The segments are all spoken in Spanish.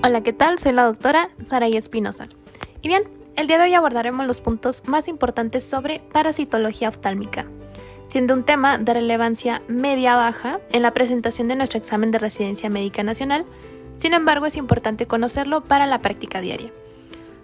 Hola, ¿qué tal? Soy la doctora Saraí Espinosa. Y bien, el día de hoy abordaremos los puntos más importantes sobre parasitología oftálmica, siendo un tema de relevancia media-baja en la presentación de nuestro examen de residencia médica nacional, sin embargo es importante conocerlo para la práctica diaria.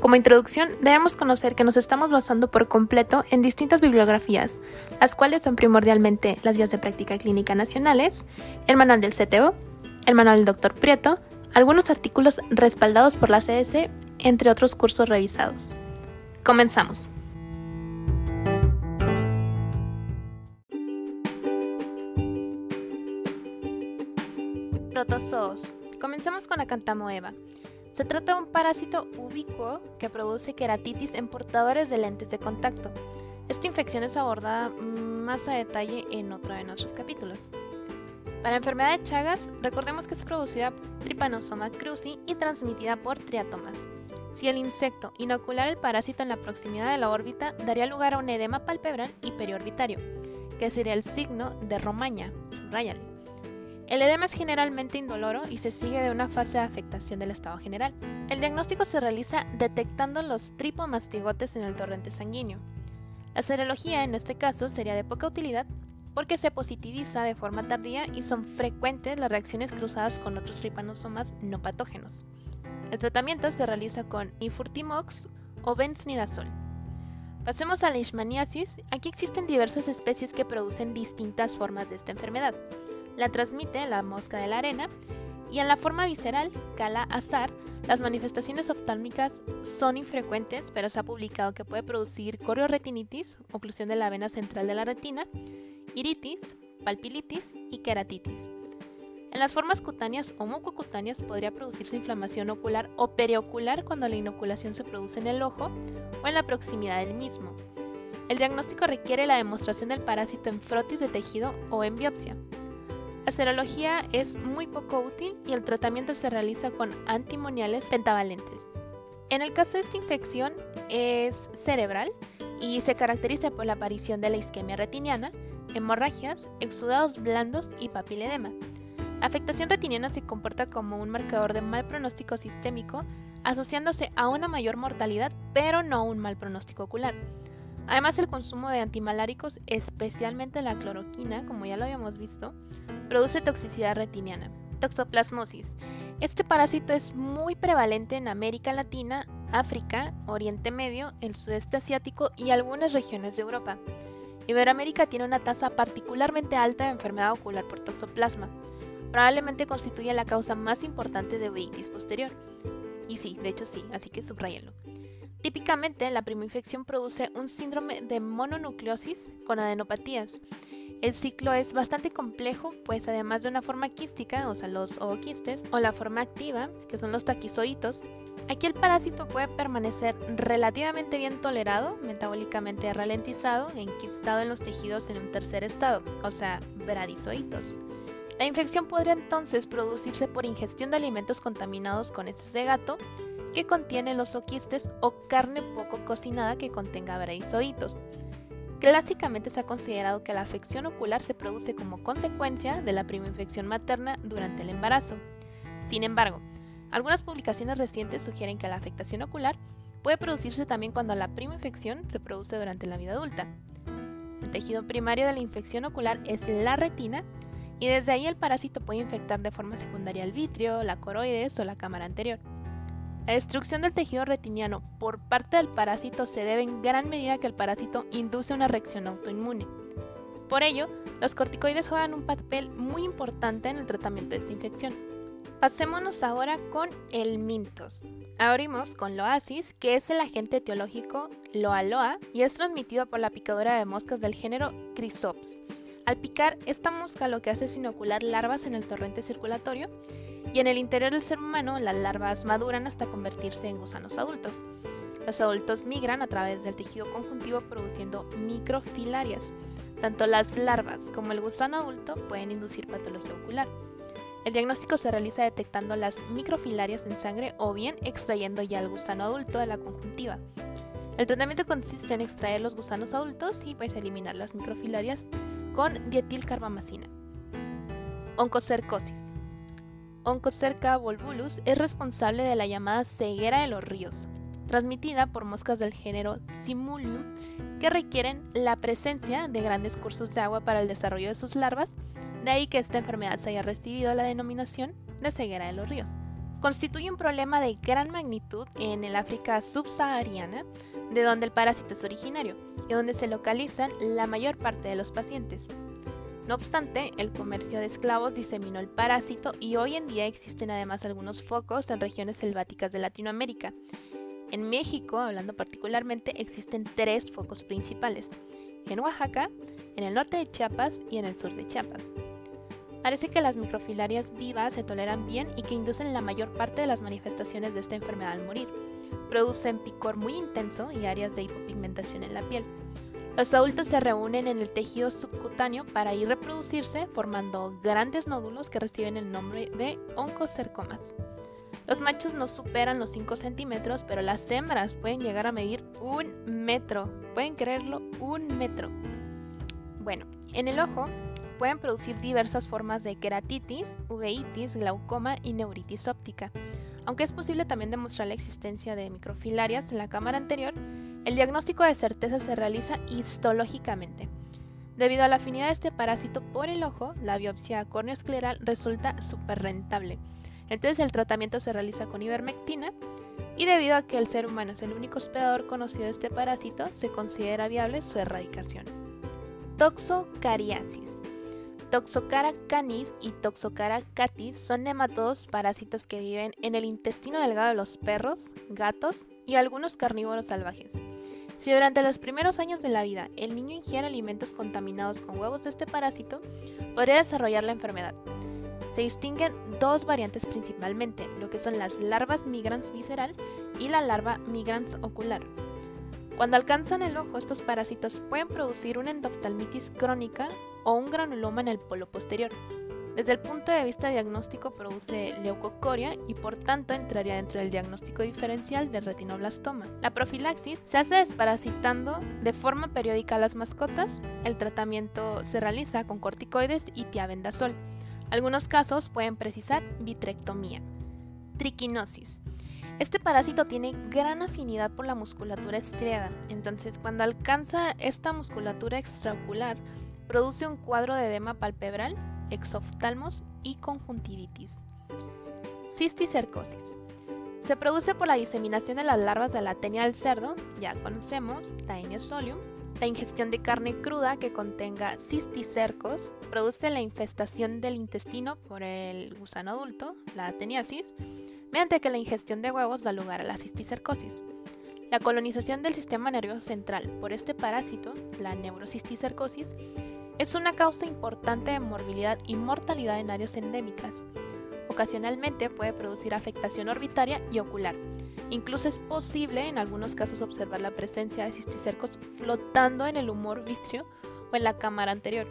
Como introducción, debemos conocer que nos estamos basando por completo en distintas bibliografías, las cuales son primordialmente las guías de práctica clínica nacionales, el manual del CTO, el manual del Dr. Prieto, algunos artículos respaldados por la CS, entre otros cursos revisados. Comenzamos. Protozoos. Comencemos con la cantamoeba. Se trata de un parásito ubicuo que produce queratitis en portadores de lentes de contacto. Esta infección es abordada más a detalle en otro de nuestros capítulos. Para enfermedad de Chagas, recordemos que es producida Trypanosoma cruzi y transmitida por triatomas. Si el insecto inoculara el parásito en la proximidad de la órbita, daría lugar a un edema palpebral y periorbitario, que sería el signo de Romaña. El edema es generalmente indoloro y se sigue de una fase de afectación del estado general. El diagnóstico se realiza detectando los tripomastigotes en el torrente sanguíneo. La serología en este caso sería de poca utilidad porque se positiviza de forma tardía y son frecuentes las reacciones cruzadas con otros tripanosomas no patógenos. El tratamiento se realiza con infurtimox o benznidazol. Pasemos a la leishmaniasis. Aquí existen diversas especies que producen distintas formas de esta enfermedad la transmite la mosca de la arena y en la forma visceral, cala azar, las manifestaciones oftálmicas son infrecuentes, pero se ha publicado que puede producir corioretinitis, oclusión de la vena central de la retina, iritis, palpilitis y queratitis. En las formas cutáneas o mucocutáneas podría producirse inflamación ocular o periocular cuando la inoculación se produce en el ojo o en la proximidad del mismo. El diagnóstico requiere la demostración del parásito en frotis de tejido o en biopsia. La serología es muy poco útil y el tratamiento se realiza con antimoniales pentavalentes. En el caso de esta infección es cerebral y se caracteriza por la aparición de la isquemia retiniana, hemorragias, exudados blandos y papiledema. Afectación retiniana se comporta como un marcador de mal pronóstico sistémico, asociándose a una mayor mortalidad, pero no un mal pronóstico ocular. Además, el consumo de antimaláricos, especialmente la cloroquina, como ya lo habíamos visto, produce toxicidad retiniana. Toxoplasmosis. Este parásito es muy prevalente en América Latina, África, Oriente Medio, el sudeste asiático y algunas regiones de Europa. Iberoamérica tiene una tasa particularmente alta de enfermedad ocular por toxoplasma. Probablemente constituye la causa más importante de uveitis posterior. Y sí, de hecho sí, así que subrayenlo. Típicamente, la infección produce un síndrome de mononucleosis con adenopatías. El ciclo es bastante complejo, pues además de una forma quística, o sea, los ooquistes, o la forma activa, que son los taquizoitos, aquí el parásito puede permanecer relativamente bien tolerado, metabólicamente ralentizado e enquistado en los tejidos en un tercer estado, o sea, bradizoitos. La infección podría entonces producirse por ingestión de alimentos contaminados con heces de gato, que contiene los oquistes o carne poco cocinada que contenga braizoitos. Clásicamente se ha considerado que la afección ocular se produce como consecuencia de la prima infección materna durante el embarazo. Sin embargo, algunas publicaciones recientes sugieren que la afectación ocular puede producirse también cuando la prima infección se produce durante la vida adulta. El tejido primario de la infección ocular es la retina y desde ahí el parásito puede infectar de forma secundaria el vitrio, la coroides o la cámara anterior. La destrucción del tejido retiniano por parte del parásito se debe en gran medida a que el parásito induce una reacción autoinmune. Por ello, los corticoides juegan un papel muy importante en el tratamiento de esta infección. Pasémonos ahora con el mintos. Abrimos con Loasis, que es el agente etiológico Loaloa y es transmitido por la picadura de moscas del género Chrysops. Al picar, esta mosca lo que hace es inocular larvas en el torrente circulatorio y en el interior del ser humano las larvas maduran hasta convertirse en gusanos adultos. Los adultos migran a través del tejido conjuntivo produciendo microfilarias. Tanto las larvas como el gusano adulto pueden inducir patología ocular. El diagnóstico se realiza detectando las microfilarias en sangre o bien extrayendo ya el gusano adulto de la conjuntiva. El tratamiento consiste en extraer los gusanos adultos y pues eliminar las microfilarias con dietilcarbamazina. Oncocercosis. Onchocerca volvulus es responsable de la llamada ceguera de los ríos, transmitida por moscas del género Simulium que requieren la presencia de grandes cursos de agua para el desarrollo de sus larvas, de ahí que esta enfermedad se haya recibido la denominación de ceguera de los ríos. Constituye un problema de gran magnitud en el África subsahariana, de donde el parásito es originario y donde se localizan la mayor parte de los pacientes. No obstante, el comercio de esclavos diseminó el parásito y hoy en día existen además algunos focos en regiones selváticas de Latinoamérica. En México, hablando particularmente, existen tres focos principales, en Oaxaca, en el norte de Chiapas y en el sur de Chiapas. Parece que las microfilarias vivas se toleran bien y que inducen la mayor parte de las manifestaciones de esta enfermedad al morir. Producen picor muy intenso y áreas de hipopigmentación en la piel. Los adultos se reúnen en el tejido subcutáneo para ir reproducirse formando grandes nódulos que reciben el nombre de oncocercomas. Los machos no superan los 5 centímetros, pero las hembras pueden llegar a medir un metro. ¿Pueden creerlo? Un metro. Bueno, en el ojo pueden producir diversas formas de queratitis, uveitis, glaucoma y neuritis óptica. Aunque es posible también demostrar la existencia de microfilarias en la cámara anterior, el diagnóstico de certeza se realiza histológicamente. Debido a la afinidad de este parásito por el ojo, la biopsia corneoescleral resulta súper rentable. Entonces el tratamiento se realiza con ivermectina y debido a que el ser humano es el único hospedador conocido de este parásito, se considera viable su erradicación. Toxocariasis. Toxocara canis y Toxocara catis son nematodos parásitos que viven en el intestino delgado de los perros, gatos y algunos carnívoros salvajes. Si durante los primeros años de la vida el niño ingiere alimentos contaminados con huevos de este parásito, podría desarrollar la enfermedad. Se distinguen dos variantes principalmente, lo que son las larvas migrans visceral y la larva migrans ocular. Cuando alcanzan el ojo, estos parásitos pueden producir una endoftalmitis crónica o un granuloma en el polo posterior. Desde el punto de vista diagnóstico produce leucocoria y por tanto entraría dentro del diagnóstico diferencial del retinoblastoma. La profilaxis se hace desparasitando de forma periódica a las mascotas. El tratamiento se realiza con corticoides y tiabendazol. Algunos casos pueden precisar vitrectomía. Triquinosis. Este parásito tiene gran afinidad por la musculatura estriada, entonces cuando alcanza esta musculatura extraocular, produce un cuadro de edema palpebral, exoftalmos y conjuntivitis. Cisticercosis. Se produce por la diseminación de las larvas de la tenia del cerdo, ya conocemos, Taenia solium. La ingestión de carne cruda que contenga cisticercos produce la infestación del intestino por el gusano adulto, la teniasis, mediante que la ingestión de huevos da lugar a la cisticercosis. La colonización del sistema nervioso central por este parásito, la neurocisticercosis, es una causa importante de morbilidad y mortalidad en áreas endémicas. Ocasionalmente puede producir afectación orbitaria y ocular. Incluso es posible en algunos casos observar la presencia de cisticercos flotando en el humor vitrio o en la cámara anterior.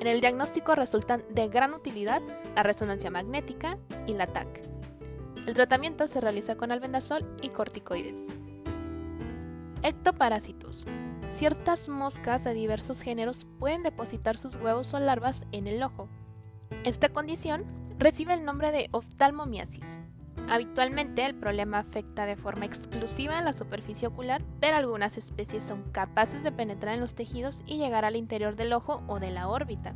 En el diagnóstico resultan de gran utilidad la resonancia magnética y la TAC. El tratamiento se realiza con albendazol y corticoides. Ectoparásitos. Ciertas moscas de diversos géneros pueden depositar sus huevos o larvas en el ojo. Esta condición recibe el nombre de oftalmomiasis. Habitualmente el problema afecta de forma exclusiva la superficie ocular, pero algunas especies son capaces de penetrar en los tejidos y llegar al interior del ojo o de la órbita.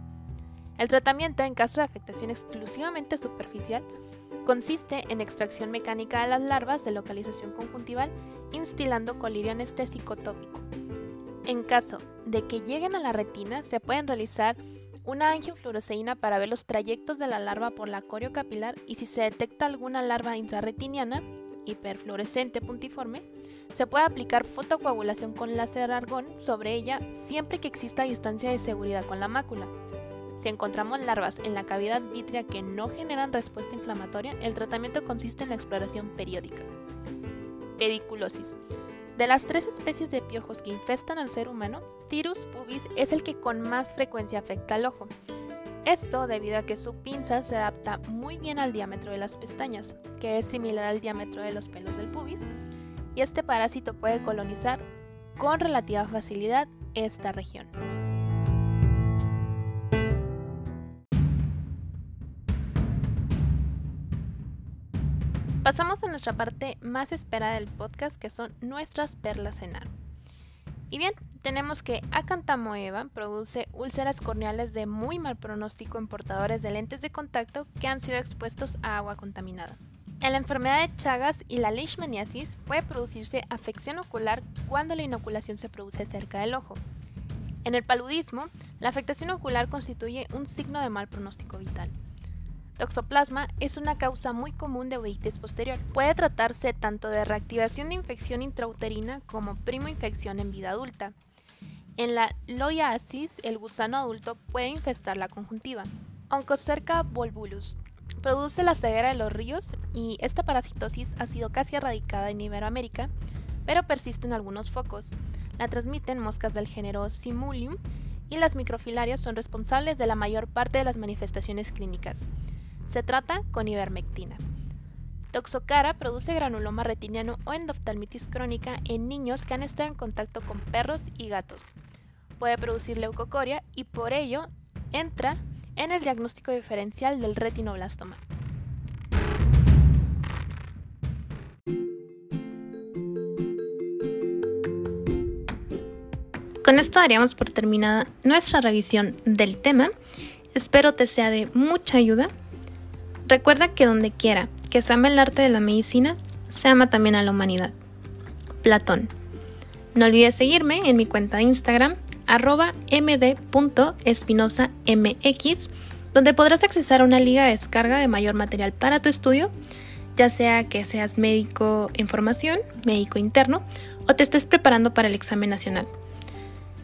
El tratamiento en caso de afectación exclusivamente superficial Consiste en extracción mecánica de las larvas de localización conjuntival instilando colirio anestésico tópico. En caso de que lleguen a la retina, se pueden realizar una angiofluoresceína para ver los trayectos de la larva por la corio capilar y si se detecta alguna larva intrarretiniana, hiperfluorescente puntiforme, se puede aplicar fotocoagulación con láser argón sobre ella siempre que exista distancia de seguridad con la mácula. Si encontramos larvas en la cavidad vítrea que no generan respuesta inflamatoria, el tratamiento consiste en la exploración periódica. Pediculosis. De las tres especies de piojos que infestan al ser humano, Tirus pubis es el que con más frecuencia afecta al ojo. Esto debido a que su pinza se adapta muy bien al diámetro de las pestañas, que es similar al diámetro de los pelos del pubis, y este parásito puede colonizar con relativa facilidad esta región. Pasamos a nuestra parte más esperada del podcast, que son nuestras perlas en. Y bien, tenemos que Acantamoeba produce úlceras corneales de muy mal pronóstico en portadores de lentes de contacto que han sido expuestos a agua contaminada. En la enfermedad de Chagas y la leishmaniasis puede producirse afección ocular cuando la inoculación se produce cerca del ojo. En el paludismo, la afectación ocular constituye un signo de mal pronóstico vital. Toxoplasma es una causa muy común de uveitis posterior. Puede tratarse tanto de reactivación de infección intrauterina como primo infección en vida adulta. En la loiasis, el gusano adulto puede infestar la conjuntiva. Oncocerca volvulus produce la ceguera de los ríos y esta parasitosis ha sido casi erradicada en Iberoamérica, pero persiste en algunos focos. La transmiten moscas del género Simulium y las microfilarias son responsables de la mayor parte de las manifestaciones clínicas. Se trata con ivermectina. Toxocara produce granuloma retiniano o endoftalmitis crónica en niños que han estado en contacto con perros y gatos. Puede producir leucocoria y por ello entra en el diagnóstico diferencial del retinoblastoma. Con esto daríamos por terminada nuestra revisión del tema. Espero te sea de mucha ayuda. Recuerda que donde quiera que se ama el arte de la medicina, se ama también a la humanidad. Platón. No olvides seguirme en mi cuenta de Instagram arroba md.espinosamx, donde podrás accesar a una liga de descarga de mayor material para tu estudio, ya sea que seas médico en formación, médico interno, o te estés preparando para el examen nacional.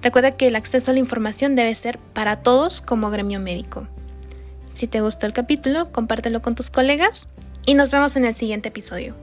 Recuerda que el acceso a la información debe ser para todos como gremio médico. Si te gustó el capítulo, compártelo con tus colegas y nos vemos en el siguiente episodio.